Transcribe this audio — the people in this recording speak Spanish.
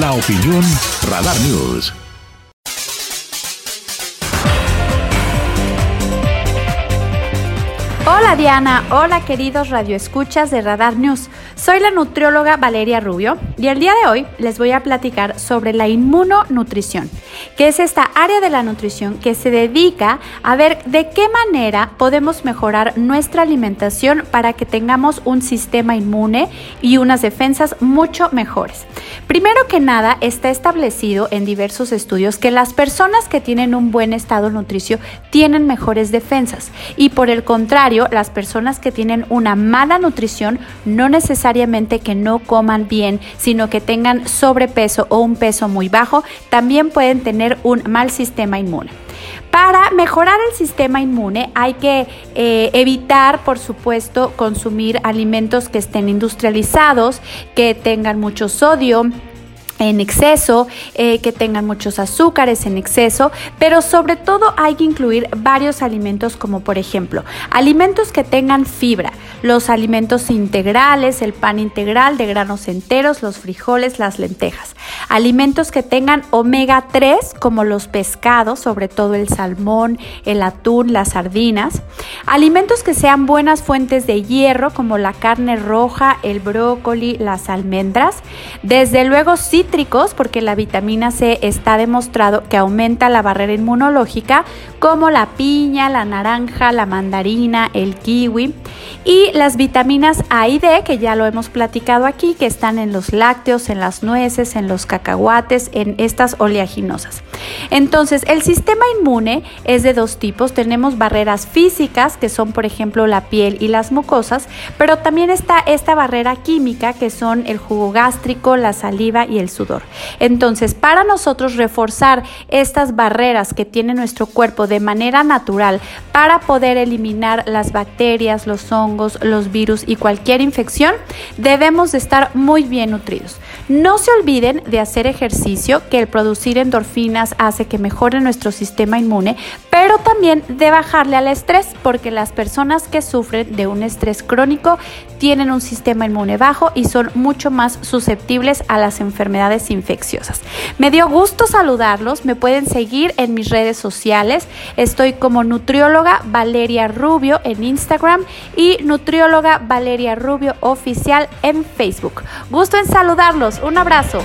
La opinión Radar News. Hola Diana, hola queridos radioescuchas de Radar News. Soy la nutrióloga Valeria Rubio y el día de hoy les voy a platicar sobre la inmunonutrición, que es esta área de la nutrición que se dedica a ver de qué manera podemos mejorar nuestra alimentación para que tengamos un sistema inmune y unas defensas mucho mejores. Primero que nada, está establecido en diversos estudios que las personas que tienen un buen estado nutricio tienen mejores defensas y por el contrario, las personas que tienen una mala nutrición no necesariamente que no coman bien, sino que tengan sobrepeso o un peso muy bajo, también pueden tener un mal sistema inmune. Para mejorar el sistema inmune hay que eh, evitar, por supuesto, consumir alimentos que estén industrializados, que tengan mucho sodio, en exceso, eh, que tengan muchos azúcares en exceso, pero sobre todo hay que incluir varios alimentos como por ejemplo alimentos que tengan fibra, los alimentos integrales, el pan integral de granos enteros, los frijoles, las lentejas, alimentos que tengan omega 3 como los pescados, sobre todo el salmón, el atún, las sardinas, alimentos que sean buenas fuentes de hierro como la carne roja, el brócoli, las almendras, desde luego cítricos, porque la vitamina C está demostrado que aumenta la barrera inmunológica, como la piña, la naranja, la mandarina, el kiwi, y las vitaminas A y D, que ya lo hemos platicado aquí, que están en los lácteos, en las nueces, en los cacahuates, en estas oleaginosas. Entonces, el sistema inmune es de dos tipos. Tenemos barreras físicas, que son, por ejemplo, la piel y las mucosas, pero también está esta barrera química, que son el jugo gástrico, la saliva y el sudor. Entonces, para nosotros reforzar estas barreras que tiene nuestro cuerpo de manera natural para poder eliminar las bacterias, los hongos, los virus y cualquier infección, debemos de estar muy bien nutridos. No se olviden de hacer ejercicio, que el producir endorfinas hace que mejore nuestro sistema inmune, pero también de bajarle al estrés, porque las personas que sufren de un estrés crónico tienen un sistema inmune bajo y son mucho más susceptibles a las enfermedades infecciosas. Me dio gusto saludarlos, me pueden seguir en mis redes sociales, estoy como nutrióloga Valeria Rubio en Instagram y nutrióloga Valeria Rubio oficial en Facebook. Gusto en saludarlos un abrazo.